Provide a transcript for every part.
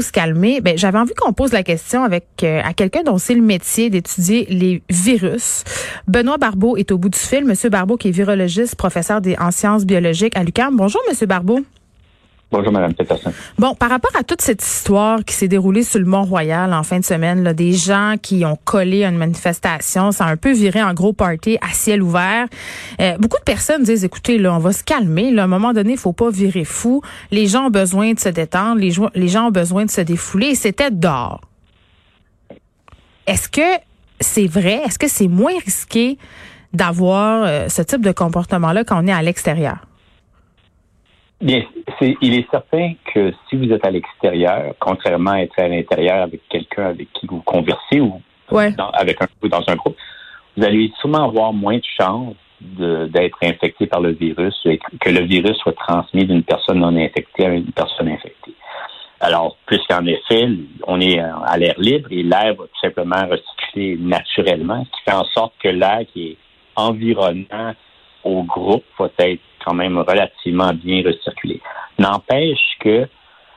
se calmer, ben, j'avais envie qu'on pose la question avec euh, à quelqu'un dont c'est le métier d'étudier les virus. Benoît Barbeau est au bout du fil. Monsieur Barbeau, qui est virologiste, professeur des, en sciences biologiques à l'UQAM. Bonjour, Monsieur Barbeau. Bonjour, Mme Peterson. Bon, par rapport à toute cette histoire qui s'est déroulée sur le Mont-Royal en fin de semaine, là, des gens qui ont collé à une manifestation, ça a un peu viré en gros party à ciel ouvert. Euh, beaucoup de personnes disent, écoutez, on va se calmer. Là, à un moment donné, il faut pas virer fou. Les gens ont besoin de se détendre. Les, les gens ont besoin de se défouler. Et c'était dehors. Est-ce que c'est vrai? Est-ce que c'est moins risqué d'avoir euh, ce type de comportement-là quand on est à l'extérieur? Bien, il est certain que si vous êtes à l'extérieur, contrairement à être à l'intérieur avec quelqu'un avec qui vous conversez ou dans, avec un, dans un groupe, vous allez sûrement avoir moins de chances d'être infecté par le virus et que le virus soit transmis d'une personne non infectée à une personne infectée. Alors, puisqu'en effet, on est à l'air libre et l'air va tout simplement recirculer naturellement, ce qui fait en sorte que l'air qui est environnant au groupe va être quand même relativement bien recirculé. N'empêche que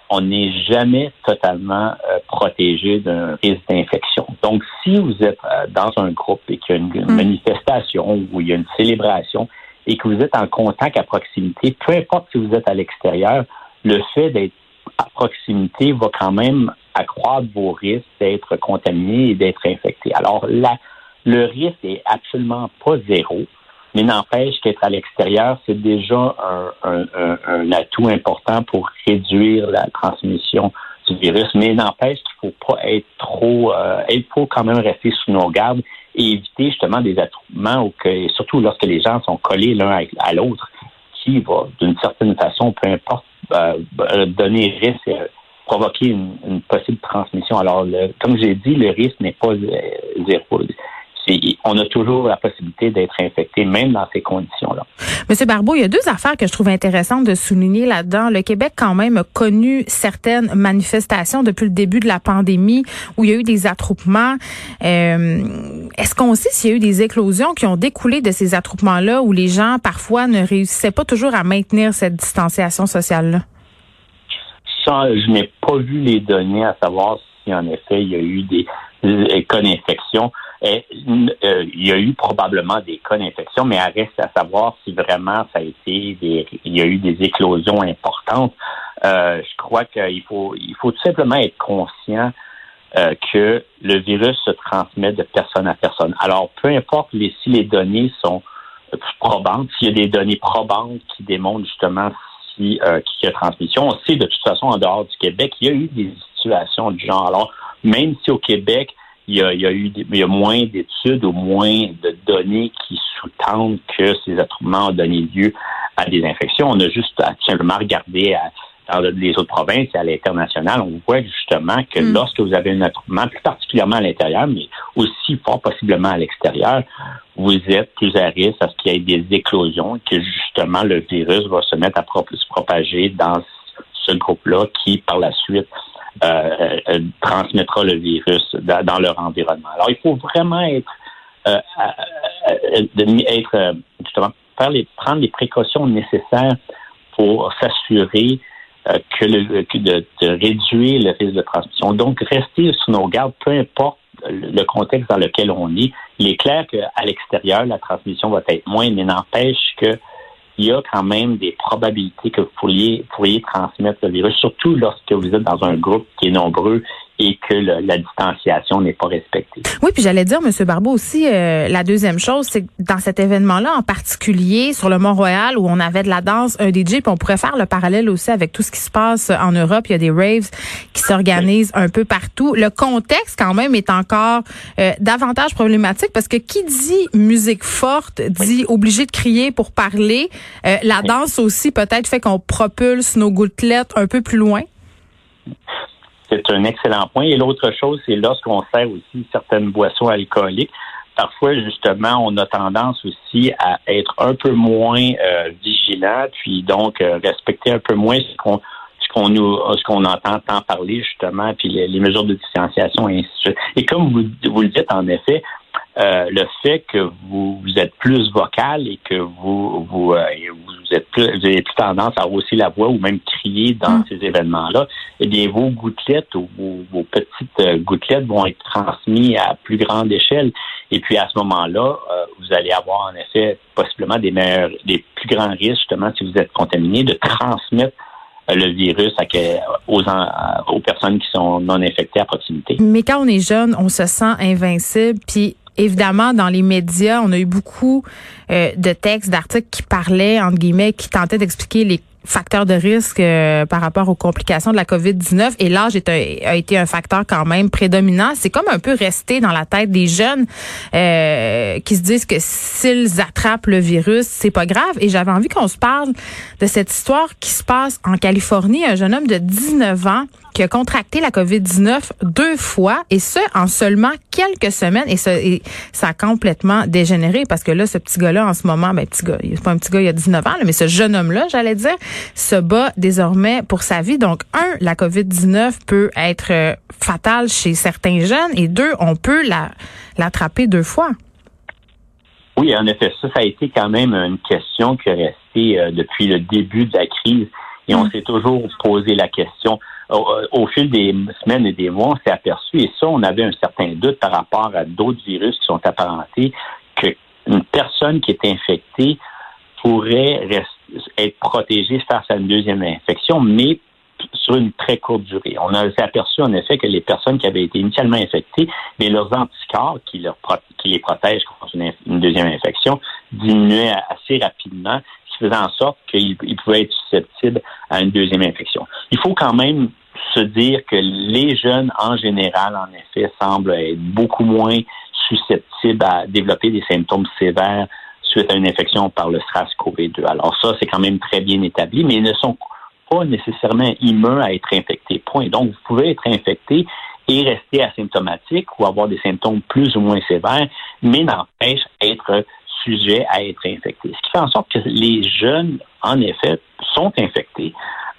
on n'est jamais totalement euh, protégé d'un risque d'infection. Donc, si vous êtes euh, dans un groupe et qu'il y a une, mm. manifestation ou il y a une célébration et que vous êtes en contact à proximité, peu importe si vous êtes à l'extérieur, le fait d'être à proximité va quand même accroître vos risques d'être contaminé et d'être infecté. Alors le risque est absolument pas zéro. Mais n'empêche qu'être à l'extérieur, c'est déjà un, atout important pour réduire la transmission du virus. Mais n'empêche qu'il ne faut pas être trop, euh, il faut quand même rester sous nos gardes et éviter justement des attroupements surtout lorsque les gens sont collés l'un à l'autre, qui va d'une certaine façon, peu importe, euh, donner risque, euh, provoquer une, possible transmission. Alors, comme j'ai dit, le risque n'est pas zéro on a toujours la possibilité d'être infecté, même dans ces conditions-là. Monsieur Barbeau, il y a deux affaires que je trouve intéressantes de souligner là-dedans. Le Québec, quand même, a connu certaines manifestations depuis le début de la pandémie où il y a eu des attroupements. Euh, est-ce qu'on sait s'il y a eu des éclosions qui ont découlé de ces attroupements-là où les gens, parfois, ne réussissaient pas toujours à maintenir cette distanciation sociale-là? Ça, je n'ai pas vu les données à savoir si, en effet, il y a eu des cas d'infection. Euh, il y a eu probablement des cas d'infection, mais il reste à savoir si vraiment ça a été des, il y a eu des éclosions importantes. Euh, je crois qu'il faut, il faut tout simplement être conscient euh, que le virus se transmet de personne à personne. Alors, peu importe si les données sont probantes, s'il y a des données probantes qui démontrent justement si euh, qu'il y a transmission, on sait de toute façon en dehors du Québec, il y a eu des situations du genre. Alors, même si au Québec, il y a, il y a eu il y a moins d'études ou moins de données qui sous-tendent que ces attroupements ont donné lieu à des infections. On a juste à simplement regarder à, dans les autres provinces et à l'international, on voit justement que mm. lorsque vous avez un attroupement, plus particulièrement à l'intérieur, mais aussi fort possiblement à l'extérieur, vous êtes plus à risque à ce qu'il y ait des éclosions, que justement le virus va se mettre à se propager dans ce groupe-là qui, par la suite, euh, euh, transmettra le virus dans, leur environnement. Alors, il faut vraiment être, euh, être justement faire les, prendre les précautions nécessaires pour s'assurer que, le, de, réduire le risque de transmission. Donc, rester sous nos gardes, peu importe le contexte dans lequel on est. Il est clair qu'à l'extérieur, la transmission va être moins, mais n'empêche que il y a quand même des probabilités que vous pourriez, transmettre le virus, surtout lorsque vous êtes dans un groupe qui est nombreux et que la distanciation n'est pas respectée. Oui, puis j'allais dire, M. Barbeau, aussi, euh, la deuxième chose, c'est que dans cet événement-là, en particulier sur le Mont-Royal, où on avait de la danse, un DJ, puis on pourrait faire le parallèle aussi avec tout ce qui se passe en Europe. Il y a des raves qui s'organisent un peu partout. Le contexte, quand même, est encore euh, davantage problématique parce que qui dit musique forte dit obligé de crier pour parler. Euh, la danse aussi, peut-être, fait qu'on propulse nos gouttelettes un peu plus loin. C'est un excellent point. Et l'autre chose, c'est lorsqu'on sert aussi certaines boissons alcooliques, parfois, justement, on a tendance aussi à être un peu moins euh, vigilant, puis donc euh, respecter un peu moins ce qu'on ce qu'on nous ce qu'on entend tant parler justement, puis les, mesures de distanciation et ainsi de suite. Et comme vous, vous le dites en effet, euh, le fait que vous, vous, êtes plus vocal et que vous vous, euh, vous êtes plus, vous avez plus tendance à hausser la voix ou même crier dans mm. ces événements-là, eh bien vos gouttelettes ou vos, petites euh, gouttelettes vont être transmises à plus grande échelle. Et puis à ce moment-là, vous allez avoir en effet possiblement des meilleurs, des plus grands risques justement si vous êtes contaminé de transmettre le virus à aux, aux personnes qui sont non infectées à proximité. Mais quand on est jeune, on se sent invincible, puis évidemment, dans les médias, on a eu beaucoup euh, de textes, d'articles qui parlaient, entre guillemets, qui tentaient d'expliquer les facteurs de risque euh, par rapport aux complications de la COVID-19 et l'âge a été un facteur quand même prédominant. C'est comme un peu resté dans la tête des jeunes euh, qui se disent que s'ils attrapent le virus, c'est pas grave. Et j'avais envie qu'on se parle de cette histoire qui se passe en Californie. Un jeune homme de 19 ans qui a contracté la COVID-19 deux fois et ce, en seulement quelques semaines. Et ça, ça a complètement dégénéré parce que là, ce petit gars-là, en ce moment, ben, petit gars, c'est pas un petit gars, il a 19 ans, mais ce jeune homme-là, j'allais dire, se bat désormais pour sa vie. Donc, un, la COVID-19 peut être euh, fatale chez certains jeunes et deux, on peut la, l'attraper deux fois. Oui, en effet, ça, ça a été quand même une question qui est restée euh, depuis le début de la crise et on mm. s'est toujours posé la question au, fil des semaines et des mois, on s'est aperçu, et ça, on avait un certain doute par rapport à d'autres virus qui sont apparentés, qu'une personne qui est infectée pourrait être protégée face à une deuxième infection, mais sur une très courte durée. On a aperçu en effet que les personnes qui avaient été initialement infectées, mais leurs anticorps qui les protègent contre une deuxième infection diminuaient assez rapidement faisait en sorte qu'il pouvait être susceptible à une deuxième infection. Il faut quand même se dire que les jeunes, en général, en effet, semblent être beaucoup moins susceptibles à développer des symptômes sévères suite à une infection par le SRAS-CoV-2. Alors ça, c'est quand même très bien établi, mais ils ne sont pas nécessairement immuns à être infectés. Point. Donc, vous pouvez être infecté et rester asymptomatique ou avoir des symptômes plus ou moins sévères, mais n'empêche être à être infecté. Ce qui fait en sorte que les jeunes, en effet, sont infectés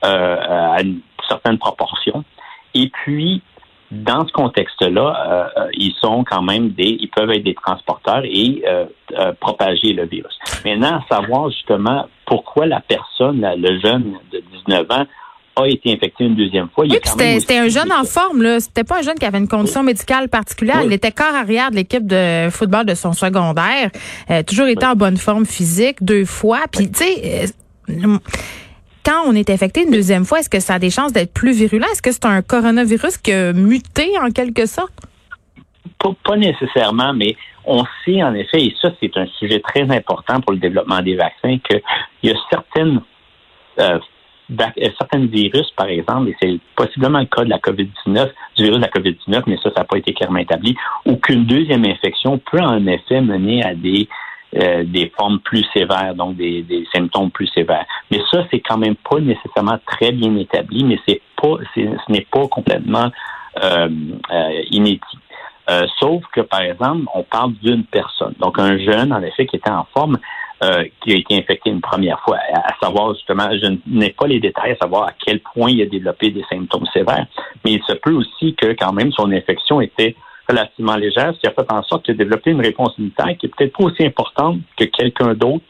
euh, à une certaine proportion. Et puis, dans ce contexte-là, euh, ils sont quand même des, ils peuvent être des transporteurs et euh, propager le virus. Maintenant, savoir justement pourquoi la personne, le jeune de 19 ans, a été infecté une deuxième fois. Oui, c'était un jeune en forme, là. C'était pas un jeune qui avait une condition médicale particulière. Il était corps arrière de l'équipe de football de son secondaire. Euh, toujours été en bonne forme physique deux fois. Puis, tu sais, euh, quand on est infecté une deuxième fois, est-ce que ça a des chances d'être plus virulent? Est-ce que c'est un coronavirus qui a muté en quelque sorte? Pas, nécessairement, mais on sait en effet, et ça c'est un sujet très important pour le développement des vaccins, qu'il y a certaines euh, euh, certains virus, par exemple, et c'est possiblement le cas de la COVID-19, du virus de la COVID-19, mais ça, ça n'a pas été clairement établi, ou qu'une deuxième infection peut en effet mener à des euh, des formes plus sévères, donc des, des, symptômes plus sévères. Mais ça, c'est quand même pas nécessairement très bien établi, mais c'est pas, ce n'est pas complètement euh, euh inédit. sauf que, par exemple, on parle d'une personne. Donc, un jeune, en effet, qui était en forme, euh, qui a été infecté une première fois. À, savoir justement, je n'ai pas les détails à savoir à quel point il a développé des symptômes sévères, mais il se peut aussi que quand même son infection était relativement légère, ce qui a fait en sorte qu'il a développé une réponse immunitaire qui est peut-être pas aussi importante que quelqu'un d'autre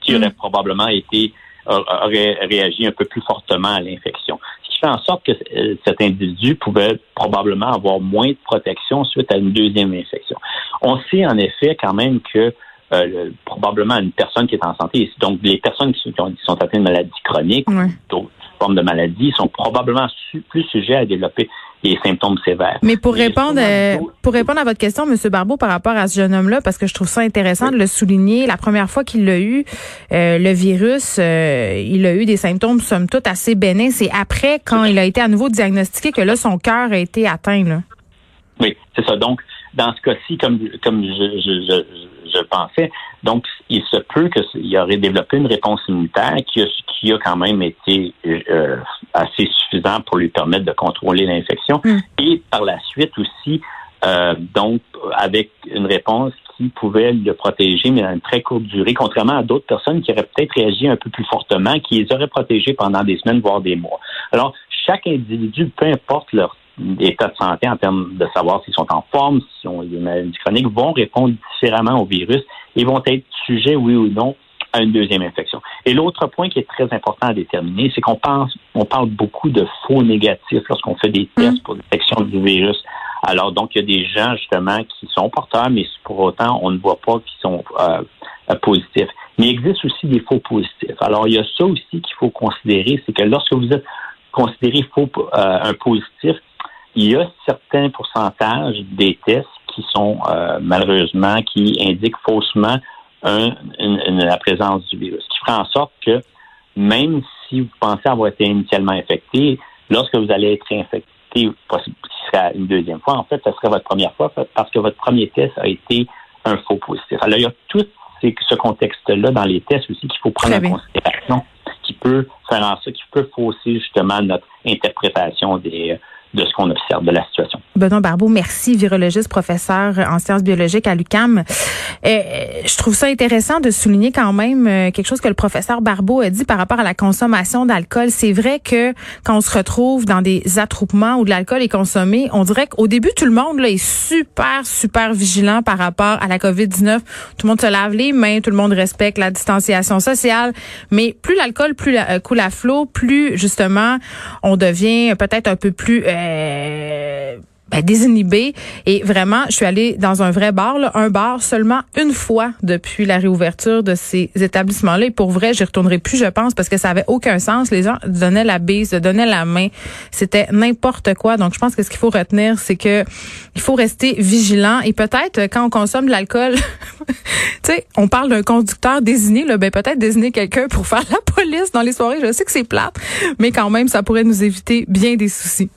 qui aurait mm. probablement été aurait réagi un peu plus fortement à l'infection. Ce qui fait en sorte que euh, cet individu pouvait probablement avoir moins de protection suite à une deuxième infection. On sait en effet quand même que euh, probablement une personne qui est en santé. Donc, les personnes qui sont, qui sont atteintes de maladies chroniques, d'autres formes de maladies, sont probablement plus sujets à développer des symptômes sévères. Mais pour répondre, euh, pour répondre à votre question, M. Barbeau, par rapport à ce jeune homme-là, parce que je trouve ça intéressant de le souligner, la première fois qu'il l'a eu, euh, le virus, il a eu des symptômes, somme toute, assez bénins. C'est après, quand il a été à nouveau diagnostiqué, que là, son cœur a été atteint. Là. Oui, c'est ça. Donc, dans ce cas-ci, comme, comme je, je, je pensais. Donc, il se peut qu'il aurait développé une réponse immunitaire qui a, qui a quand même été euh, assez suffisant pour lui permettre de contrôler l'infection. Mm. Et par la suite aussi, euh, donc, avec une réponse qui pouvait le protéger, mais à une très courte durée, contrairement à d'autres personnes qui auraient peut-être réagi un peu plus fortement, qui les auraient protégés pendant des semaines, voire des mois. Alors, chaque individu, peu importe leur état de santé en termes de savoir s'ils sont en forme, s'ils ont des maladies chroniques, vont répondre différemment au virus et vont être sujets, oui ou non, à une deuxième infection. Et l'autre point qui est très important à déterminer, c'est qu'on pense, on parle beaucoup de faux négatifs lorsqu'on fait des tests pour détection du virus. Alors, donc, il y a des gens, justement, qui sont porteurs, mais pour autant, on ne voit pas qu'ils sont euh, positifs. Mais il existe aussi des faux positifs. Alors, il y a ça aussi qu'il faut considérer, c'est que lorsque vous êtes considéré faux, euh, un positif, il y a certains pourcentages des tests qui sont euh, malheureusement qui indiquent faussement la présence du virus, qui ferait en sorte que même si vous pensez avoir été initialement infecté, lorsque vous allez être infecté, ce sera une deuxième fois, en fait, ce serait votre première fois parce que votre premier test a été un faux positif. Alors, il y a tout ce contexte-là dans les tests aussi qu'il faut prendre en considération, qui peut faire en sorte, qui peut fausser justement notre interprétation des, de ce qu'on observe de la situation. Benoît Barbeau, merci, virologiste, professeur en sciences biologiques à l'UCAM. Euh, je trouve ça intéressant de souligner quand même euh, quelque chose que le professeur Barbeau a dit par rapport à la consommation d'alcool. C'est vrai que quand on se retrouve dans des attroupements où de l'alcool est consommé, on dirait qu'au début, tout le monde là, est super, super vigilant par rapport à la COVID-19. Tout le monde se lave les mains, tout le monde respecte la distanciation sociale. Mais plus l'alcool plus la, euh, coule à flot, plus justement on devient peut-être un peu plus... Euh, ben, désinhibé. Et vraiment, je suis allée dans un vrai bar, là, un bar seulement une fois depuis la réouverture de ces établissements-là. Et pour vrai, j'y retournerai plus, je pense, parce que ça avait aucun sens. Les gens donnaient la bise, donnaient la main. C'était n'importe quoi. Donc, je pense que ce qu'il faut retenir, c'est que il faut rester vigilant. Et peut-être, quand on consomme de l'alcool, tu sais, on parle d'un conducteur désigné, là, ben peut-être désigner quelqu'un pour faire la police dans les soirées. Je sais que c'est plate, mais quand même, ça pourrait nous éviter bien des soucis.